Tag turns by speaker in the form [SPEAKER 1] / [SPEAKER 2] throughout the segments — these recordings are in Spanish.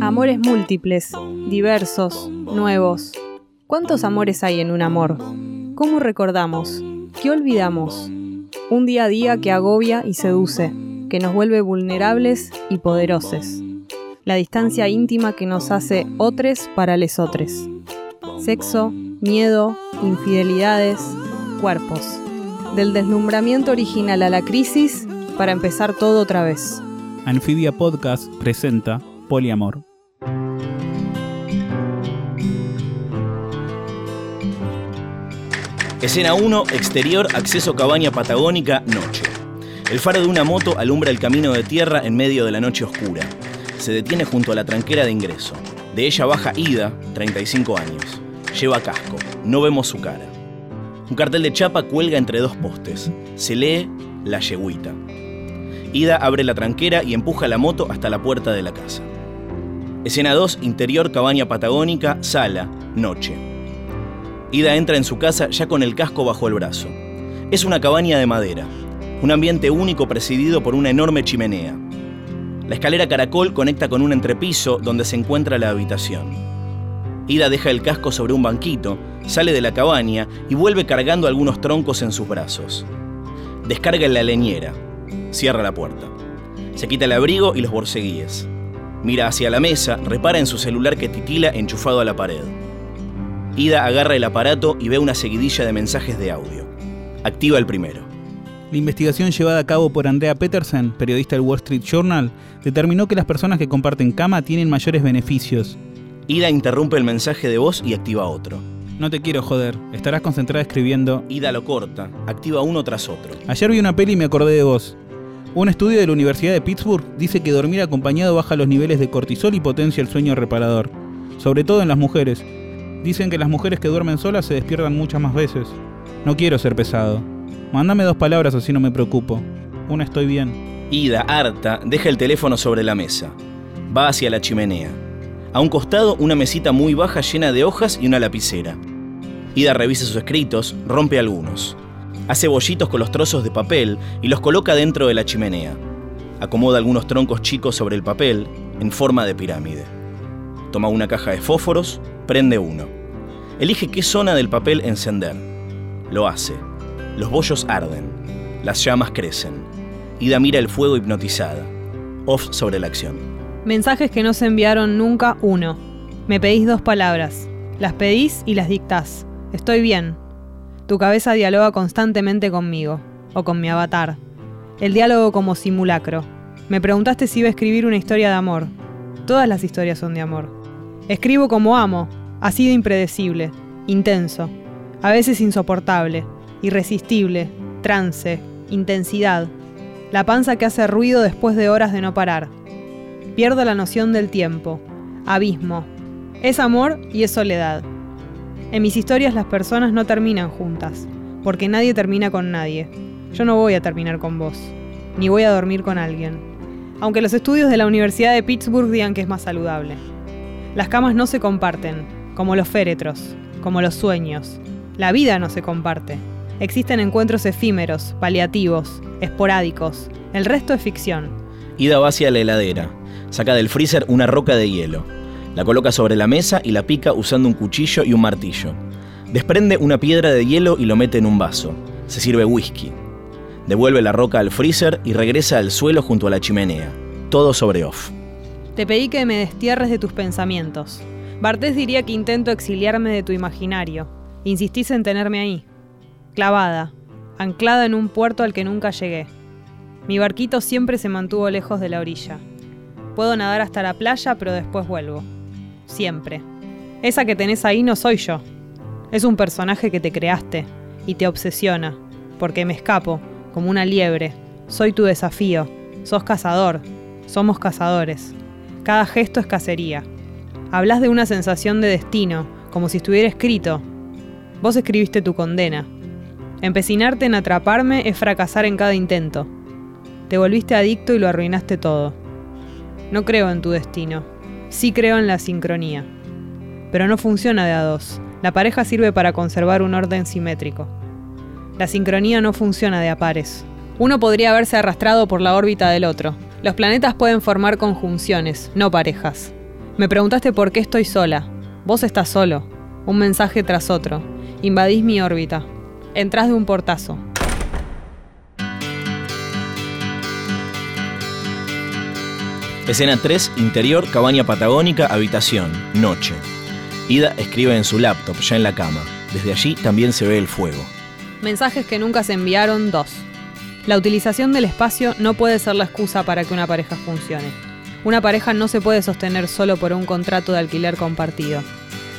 [SPEAKER 1] Amores múltiples, diversos, nuevos. ¿Cuántos amores hay en un amor? ¿Cómo recordamos? ¿Qué olvidamos? Un día a día que agobia y seduce, que nos vuelve vulnerables y poderosos. La distancia íntima que nos hace otres para lesotres. Sexo, miedo, infidelidades, cuerpos. Del deslumbramiento original a la crisis para empezar todo otra vez.
[SPEAKER 2] Anfibia Podcast presenta Poliamor.
[SPEAKER 3] Escena 1, exterior, acceso cabaña patagónica, noche. El faro de una moto alumbra el camino de tierra en medio de la noche oscura. Se detiene junto a la tranquera de ingreso. De ella baja Ida, 35 años. Lleva casco. No vemos su cara. Un cartel de chapa cuelga entre dos postes. Se lee La Yeguita. Ida abre la tranquera y empuja la moto hasta la puerta de la casa. Escena 2, interior, cabaña patagónica, sala, noche. Ida entra en su casa ya con el casco bajo el brazo. Es una cabaña de madera, un ambiente único presidido por una enorme chimenea. La escalera caracol conecta con un entrepiso donde se encuentra la habitación. Ida deja el casco sobre un banquito, sale de la cabaña y vuelve cargando algunos troncos en sus brazos. Descarga en la leñera, cierra la puerta. Se quita el abrigo y los borceguíes. Mira hacia la mesa, repara en su celular que titila enchufado a la pared. Ida agarra el aparato y ve una seguidilla de mensajes de audio. Activa el primero.
[SPEAKER 2] La investigación llevada a cabo por Andrea Peterson, periodista del Wall Street Journal, determinó que las personas que comparten cama tienen mayores beneficios.
[SPEAKER 3] Ida interrumpe el mensaje de voz y activa otro.
[SPEAKER 2] No te quiero joder, estarás concentrada escribiendo.
[SPEAKER 3] Ida lo corta, activa uno tras otro.
[SPEAKER 2] Ayer vi una peli y me acordé de vos. Un estudio de la Universidad de Pittsburgh dice que dormir acompañado baja los niveles de cortisol y potencia el sueño reparador, sobre todo en las mujeres. Dicen que las mujeres que duermen solas se despiertan muchas más veces. No quiero ser pesado. Mándame dos palabras así no me preocupo. Una estoy bien.
[SPEAKER 3] Ida, harta, deja el teléfono sobre la mesa. Va hacia la chimenea. A un costado, una mesita muy baja llena de hojas y una lapicera. Ida revisa sus escritos, rompe algunos. Hace bollitos con los trozos de papel y los coloca dentro de la chimenea. Acomoda algunos troncos chicos sobre el papel en forma de pirámide. Toma una caja de fósforos, prende uno. Elige qué zona del papel encender. Lo hace. Los bollos arden. Las llamas crecen. Ida mira el fuego hipnotizada. Off sobre la acción.
[SPEAKER 1] Mensajes que no se enviaron nunca, uno. Me pedís dos palabras. Las pedís y las dictás. Estoy bien. Tu cabeza dialoga constantemente conmigo, o con mi avatar. El diálogo como simulacro. Me preguntaste si iba a escribir una historia de amor. Todas las historias son de amor. Escribo como amo, así de impredecible, intenso, a veces insoportable, irresistible, trance, intensidad. La panza que hace ruido después de horas de no parar. Pierdo la noción del tiempo. Abismo. Es amor y es soledad. En mis historias las personas no terminan juntas, porque nadie termina con nadie. Yo no voy a terminar con vos, ni voy a dormir con alguien. Aunque los estudios de la Universidad de Pittsburgh digan que es más saludable. Las camas no se comparten, como los féretros, como los sueños. La vida no se comparte. Existen encuentros efímeros, paliativos, esporádicos. El resto es ficción.
[SPEAKER 3] Ida va hacia la heladera. Saca del freezer una roca de hielo. La coloca sobre la mesa y la pica usando un cuchillo y un martillo. Desprende una piedra de hielo y lo mete en un vaso. Se sirve whisky. Devuelve la roca al freezer y regresa al suelo junto a la chimenea. Todo sobre off.
[SPEAKER 1] Te pedí que me destierres de tus pensamientos. Bartés diría que intento exiliarme de tu imaginario. Insistís en tenerme ahí, clavada, anclada en un puerto al que nunca llegué. Mi barquito siempre se mantuvo lejos de la orilla. Puedo nadar hasta la playa, pero después vuelvo. Siempre. Esa que tenés ahí no soy yo. Es un personaje que te creaste y te obsesiona, porque me escapo, como una liebre. Soy tu desafío. Sos cazador. Somos cazadores. Cada gesto es cacería. Hablas de una sensación de destino, como si estuviera escrito. Vos escribiste tu condena. Empecinarte en atraparme es fracasar en cada intento. Te volviste adicto y lo arruinaste todo. No creo en tu destino. Sí creo en la sincronía. Pero no funciona de a dos. La pareja sirve para conservar un orden simétrico. La sincronía no funciona de a pares. Uno podría haberse arrastrado por la órbita del otro, Los planetas pueden formar conjunciones, no parejas. Me preguntaste por qué estoy sola. Vos estás solo. Un mensaje tras otro. Invadís mi órbita. Entrás de un portazo.
[SPEAKER 3] Escena 3, interior, cabaña patagónica, habitación, noche. Ida escribe en su laptop, ya en la cama. Desde allí también se ve el fuego.
[SPEAKER 1] Mensajes que nunca se enviaron, dos. La utilización del espacio no puede ser la excusa para que una pareja funcione. Una pareja no se puede sostener solo por un contrato de alquiler compartido.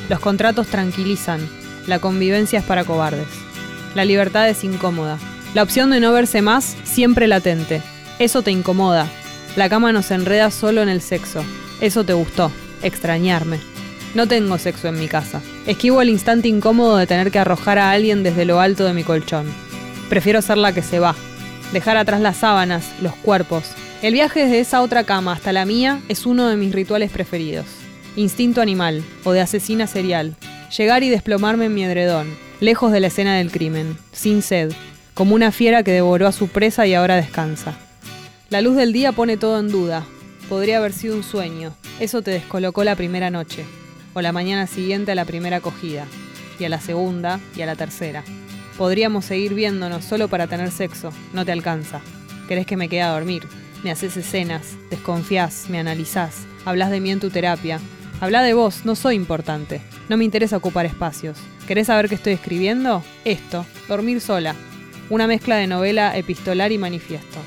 [SPEAKER 1] Los contratos tranquilizan, la convivencia es para cobardes. La libertad es incómoda. La opción de no verse más, siempre latente. Eso te incomoda. La cama nos enreda solo en el sexo. Eso te gustó. Extrañarme. No tengo sexo en mi casa. Esquivo el instante incómodo de tener que arrojar a alguien desde lo alto de mi colchón. Prefiero ser la que se va. Dejar atrás las sábanas, los cuerpos. El viaje desde esa otra cama hasta la mía es uno de mis rituales preferidos. Instinto animal o de asesina serial. Llegar y desplomarme en mi edredón, lejos de la escena del crimen, sin sed, como una fiera que devoró a su presa y ahora descansa. La luz del día pone todo en duda. Podría haber sido un sueño. Eso te descolocó la primera noche o la mañana siguiente a la primera acogida, y a la segunda y a la tercera. Podríamos seguir viéndonos solo para tener sexo, no te alcanza. Querés que me quede a dormir. Me haces escenas, desconfías, me analizás, hablas de mí en tu terapia. Habla de vos, no soy importante. No me interesa ocupar espacios. ¿Querés saber qué estoy escribiendo? Esto, dormir sola. Una mezcla de novela, epistolar y manifiesto.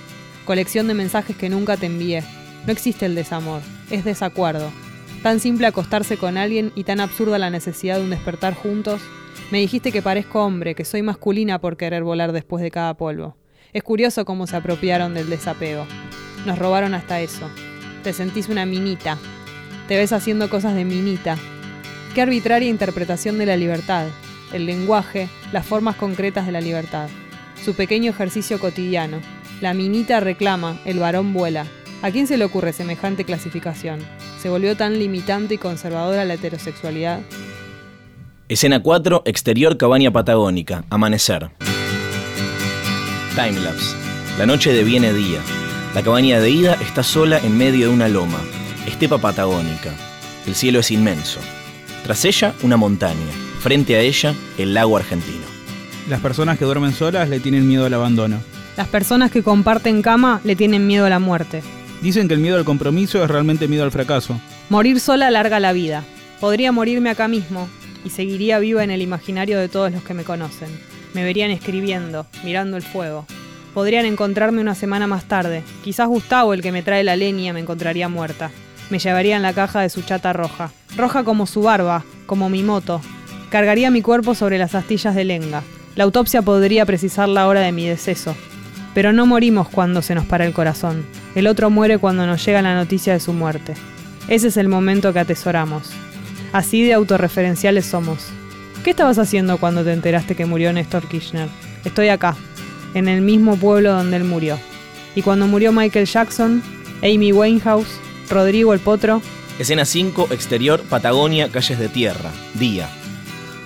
[SPEAKER 1] Colección de mensajes que nunca te envié. No existe el desamor, es desacuerdo, Tan simple acostarse con alguien y tan absurda la necesidad de un despertar juntos. Me dijiste que parezco hombre, que soy masculina por querer volar después de cada polvo. Es curioso cómo se apropiaron del desapego. Nos robaron hasta eso. Te sentís una minita. Te ves haciendo cosas de minita. Qué arbitraria interpretación de la libertad. El lenguaje, las formas concretas de la libertad. Su pequeño ejercicio cotidiano. La minita reclama, el varón vuela. ¿A quién se le ocurre semejante clasificación? ¿Se volvió tan limitante y conservadora la heterosexualidad?
[SPEAKER 3] Escena 4, exterior cabaña patagónica, amanecer. Timelapse. La noche deviene día. La cabaña de ida está sola en medio de una loma, estepa patagónica. El cielo es inmenso. Tras ella, una montaña. Frente a ella, el lago argentino.
[SPEAKER 2] Las personas que duermen solas le tienen miedo al abandono.
[SPEAKER 1] Las personas que comparten cama le tienen miedo a la muerte.
[SPEAKER 2] Dicen que el miedo al compromiso es realmente miedo al fracaso.
[SPEAKER 1] Morir sola alarga la vida. Podría morirme acá mismo y seguiría viva en el imaginario de todos los que me conocen. Me verían escribiendo, mirando el fuego. Podrían encontrarme una semana más tarde. Quizás Gustavo, el que me trae la leña, me encontraría muerta. Me llevaría en la caja de su chata roja. Roja como su barba, como mi moto. Cargaría mi cuerpo sobre las astillas de lenga. La autopsia podría precisar la hora de mi deceso. Pero no morimos cuando se nos para el corazón. El otro muere cuando nos llega la noticia de su muerte. Ese es el momento que atesoramos. Así de autorreferenciales somos. ¿Qué estabas haciendo cuando te enteraste que murió Néstor Kirchner? Estoy acá, en el mismo pueblo donde él murió. Y cuando murió Michael Jackson, Amy Winehouse, Rodrigo el Potro.
[SPEAKER 3] Escena 5, exterior, Patagonia, calles de tierra, día.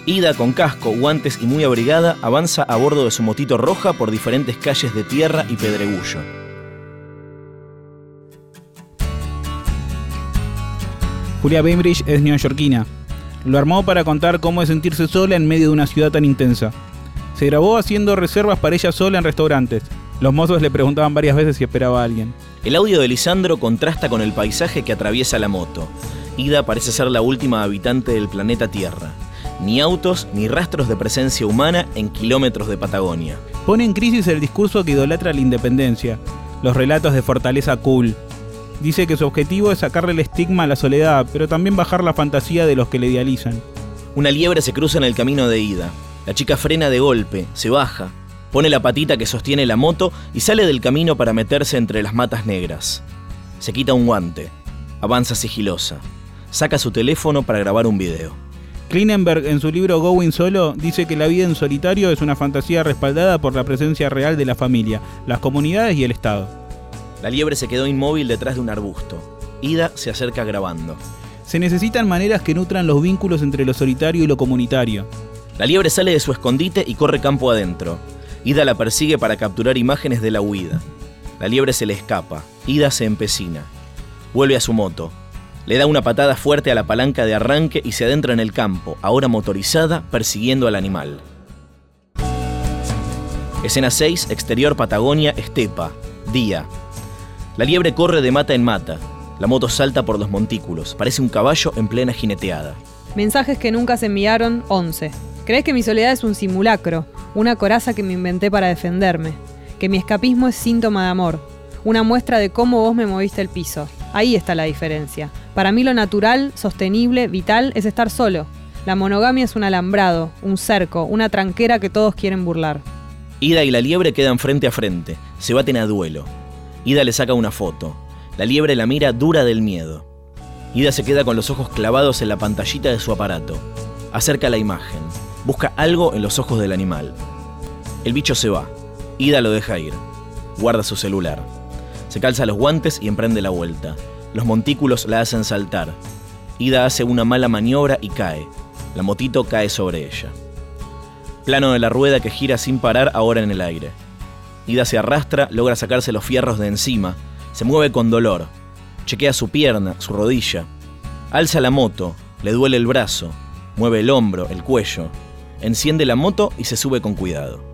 [SPEAKER 3] Ida con casco, guantes y muy abrigada avanza a bordo de su motito roja por diferentes calles de tierra y pedregullo.
[SPEAKER 2] Julia Bainbridge es neoyorquina. Lo armó para contar cómo es sentirse sola en medio de una ciudad tan intensa. Se grabó haciendo reservas para ella sola en restaurantes. Los mozos le preguntaban varias veces si esperaba a alguien.
[SPEAKER 3] El audio de Lisandro contrasta con el paisaje que atraviesa la moto. Ida parece ser la última habitante del planeta Tierra. Ni autos ni rastros de presencia humana en kilómetros de Patagonia.
[SPEAKER 2] Pone en crisis el discurso que idolatra la independencia, los relatos de fortaleza cool, Dice que su objetivo es sacarle el estigma a la soledad, pero también bajar la fantasía de los que le idealizan.
[SPEAKER 3] Una liebre se cruza en el camino de ida. La chica frena de golpe, se baja, pone la patita que sostiene la moto y sale del camino para meterse entre las matas negras. Se quita un guante, avanza sigilosa, saca su teléfono para grabar un video.
[SPEAKER 2] Klinenberg en su libro Going Solo dice que la vida en solitario es una fantasía respaldada por la presencia real de la familia, las comunidades y el Estado.
[SPEAKER 3] La liebre se quedó inmóvil detrás de un arbusto. Ida se acerca grabando.
[SPEAKER 2] Se necesitan maneras que nutran los vínculos entre lo solitario y lo comunitario.
[SPEAKER 3] La liebre sale de su escondite y corre campo adentro. Ida la persigue para capturar imágenes de la huida. La liebre se le escapa. Ida se empecina. Vuelve a su moto. Le da una patada fuerte a la palanca de arranque y se adentra en el campo, ahora motorizada, persiguiendo al animal. Escena 6, exterior Patagonia, estepa, día. La liebre corre de mata en mata. La moto salta por los montículos, parece un caballo en plena jineteada.
[SPEAKER 1] Mensajes que nunca se enviaron, 11. ¿Crees que mi soledad es un simulacro? Una coraza que me inventé para defenderme. Que mi escapismo es síntoma de amor. Una muestra de cómo vos me moviste el piso. Ahí está la diferencia. Para mí lo natural, sostenible, vital es estar solo. La monogamia es un alambrado, un cerco, una tranquera que todos quieren burlar.
[SPEAKER 3] Ida y la liebre quedan frente a frente, se baten a duelo. Ida le saca una foto. La liebre la mira dura del miedo. Ida se queda con los ojos clavados en la pantallita de su aparato. Acerca la imagen. Busca algo en los ojos del animal. El bicho se va. Ida lo deja ir. Guarda su celular. Se calza los guantes y emprende la vuelta. Los montículos la hacen saltar. Ida hace una mala maniobra y cae. La motito cae sobre ella. Plano de la rueda que gira sin parar ahora en el aire. Ida se arrastra, logra sacarse los fierros de encima, se mueve con dolor, chequea su pierna, su rodilla, alza la moto, le duele el brazo, mueve el hombro, el cuello, enciende la moto y se sube con cuidado.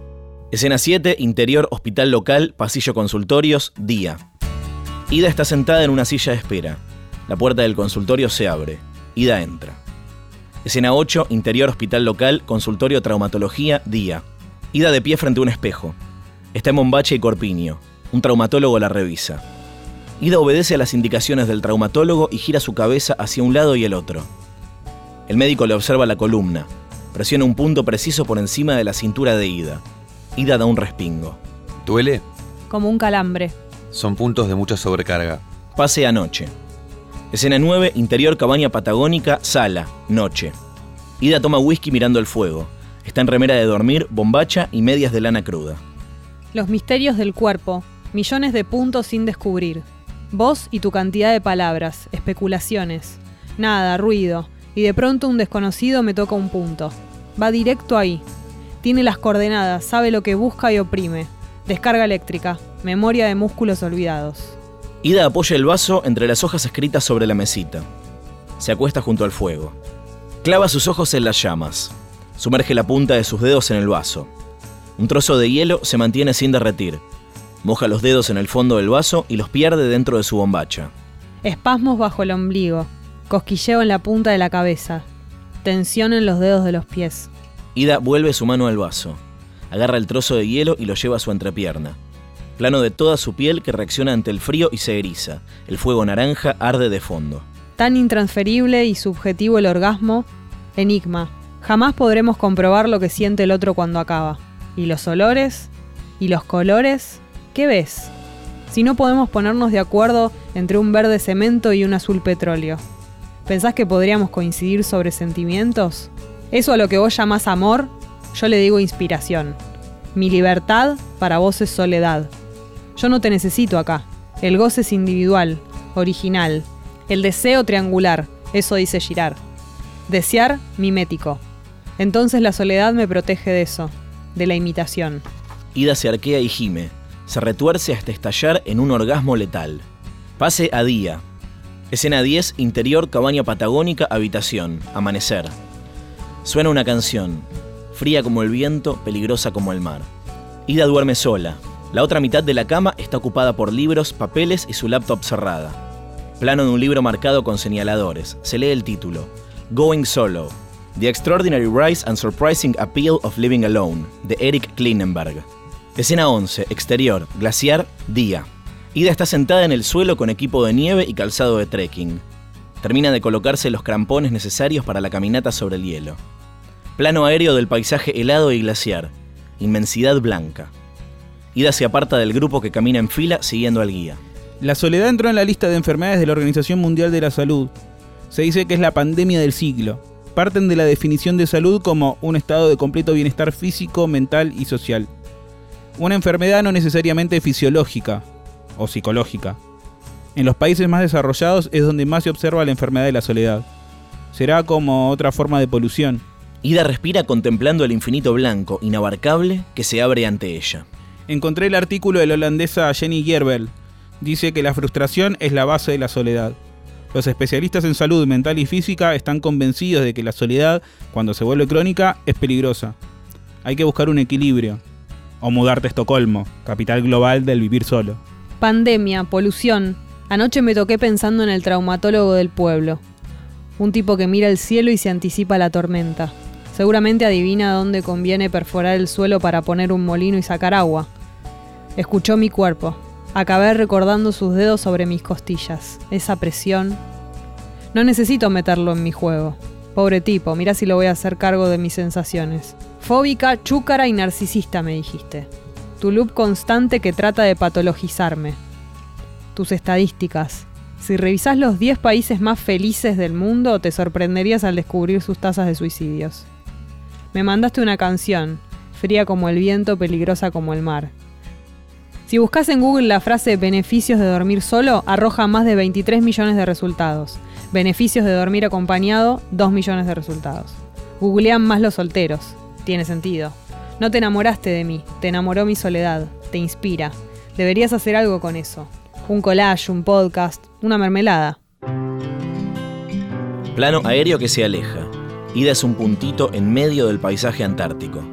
[SPEAKER 3] Escena 7, interior hospital local, pasillo consultorios, día. Ida está sentada en una silla de espera. La puerta del consultorio se abre. Ida entra. Escena 8, interior hospital local, consultorio traumatología, día. Ida de pie frente a un espejo. Está en Mombache y Corpiño. Un traumatólogo la revisa. Ida obedece a las indicaciones del traumatólogo y gira su cabeza hacia un lado y el otro. El médico le observa la columna. Presiona un punto preciso por encima de la cintura de Ida. Ida da un respingo.
[SPEAKER 4] ¿Duele?
[SPEAKER 1] Como un calambre.
[SPEAKER 4] Son puntos de mucha sobrecarga.
[SPEAKER 3] Pase anoche. Escena 9, interior cabaña patagónica, sala, noche. Ida toma whisky mirando el fuego. Está en remera de dormir, bombacha y medias de lana cruda.
[SPEAKER 1] Los misterios del cuerpo, millones de puntos sin descubrir. Vos y tu cantidad de palabras, especulaciones. Nada, ruido. Y de pronto un desconocido me toca un punto. Va directo ahí. Tiene las coordenadas, sabe lo que busca y oprime. Descarga eléctrica, memoria de músculos olvidados.
[SPEAKER 3] Ida apoya el vaso entre las hojas escritas sobre la mesita. Se acuesta junto al fuego. Clava sus ojos en las llamas. Sumerge la punta de sus dedos en el vaso. Un trozo de hielo se mantiene sin derretir. Moja los dedos en el fondo del vaso y los pierde dentro de su bombacha.
[SPEAKER 1] Espasmos bajo el ombligo, cosquilleo en la punta de la cabeza, tensión en los dedos de los pies.
[SPEAKER 3] Ida vuelve su mano al vaso. Agarra el trozo de hielo y lo lleva a su entrepierna. Plano de toda su piel que reacciona ante el frío y se eriza. El fuego naranja arde de fondo.
[SPEAKER 1] Tan intransferible y subjetivo el orgasmo, enigma. Jamás podremos comprobar lo que siente el otro cuando acaba. ¿Y los olores? ¿Y los colores? ¿Qué ves? Si no podemos ponernos de acuerdo entre un verde cemento y un azul petróleo. ¿Pensás que podríamos coincidir sobre sentimientos? Eso a lo que vos llamás amor, yo le digo inspiración. Mi libertad para vos es soledad. Yo no te necesito acá. El goce es individual, original. El deseo triangular, eso dice Girard. Desear mimético. Entonces la soledad me protege de eso, de la imitación.
[SPEAKER 3] Ida se arquea y gime. Se retuerce hasta estallar en un orgasmo letal. Pase a día. Escena 10, interior, cabaña patagónica, habitación, amanecer. Suena una canción, fría como el viento, peligrosa como el mar. Ida duerme sola. La otra mitad de la cama está ocupada por libros, papeles y su laptop cerrada. Plano de un libro marcado con señaladores. Se lee el título. Going Solo. The Extraordinary Rise and Surprising Appeal of Living Alone, de Eric Klinenberg. Escena 11, exterior, glaciar, día. Ida está sentada en el suelo con equipo de nieve y calzado de trekking. Termina de colocarse los crampones necesarios para la caminata sobre el hielo. Plano aéreo del paisaje helado y glaciar. Inmensidad blanca. Ida se aparta del grupo que camina en fila siguiendo al guía.
[SPEAKER 2] La soledad entró en la lista de enfermedades de la Organización Mundial de la Salud. Se dice que es la pandemia del siglo. Parten de la definición de salud como un estado de completo bienestar físico, mental y social. Una enfermedad no necesariamente fisiológica o psicológica. En los países más desarrollados es donde más se observa la enfermedad de la soledad. Será como otra forma de polución.
[SPEAKER 3] Ida respira contemplando el infinito blanco, inabarcable, que se abre ante ella.
[SPEAKER 2] Encontré el artículo de la holandesa Jenny Gerbel. Dice que la frustración es la base de la soledad. Los especialistas en salud mental y física están convencidos de que la soledad, cuando se vuelve crónica, es peligrosa. Hay que buscar un equilibrio. O mudarte a Estocolmo, capital global del vivir solo.
[SPEAKER 1] Pandemia, polución. Anoche me toqué pensando en el traumatólogo del pueblo. Un tipo que mira el cielo y se anticipa la tormenta. Seguramente adivina dónde conviene perforar el suelo para poner un molino y sacar agua. Escuchó mi cuerpo. Acabé recordando sus dedos sobre mis costillas. Esa presión. No necesito meterlo en mi juego. Pobre tipo, mira si lo voy a hacer cargo de mis sensaciones. Fóbica, chúcara y narcisista, me dijiste. Tu loop constante que trata de patologizarme. Tus estadísticas. Si revisás los 10 países más felices del mundo, te sorprenderías al descubrir sus tasas de suicidios. Me mandaste una canción, fría como el viento, peligrosa como el mar. Si buscas en Google la frase beneficios de dormir solo, arroja más de 23 millones de resultados. Beneficios de dormir acompañado, 2 millones de resultados. Googlean más los solteros. Tiene sentido. No te enamoraste de mí, te enamoró mi soledad, te inspira. Deberías hacer algo con eso. Un collage, un podcast, una mermelada.
[SPEAKER 3] Plano aéreo que se aleja. Ida es un puntito en medio del paisaje antártico.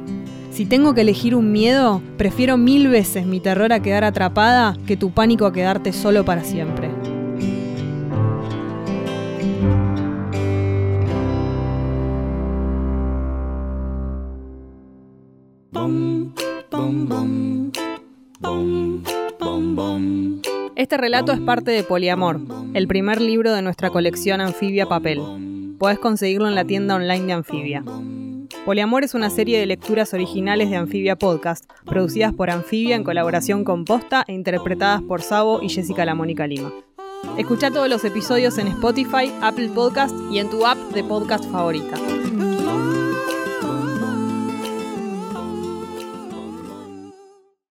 [SPEAKER 1] Si tengo que elegir un miedo, prefiero mil veces mi terror a quedar atrapada que tu pánico a quedarte solo para siempre. Este relato es parte de Poliamor, el primer libro de nuestra colección Anfibia Papel. Podés conseguirlo en la tienda online de Anfibia. Poliamor es una serie de lecturas originales de Anfibia Podcast, producidas por Anfibia en colaboración con Posta e interpretadas por Sabo y Jessica La Mónica Lima. Escucha todos los episodios en Spotify, Apple Podcast y en tu app de podcast favorita.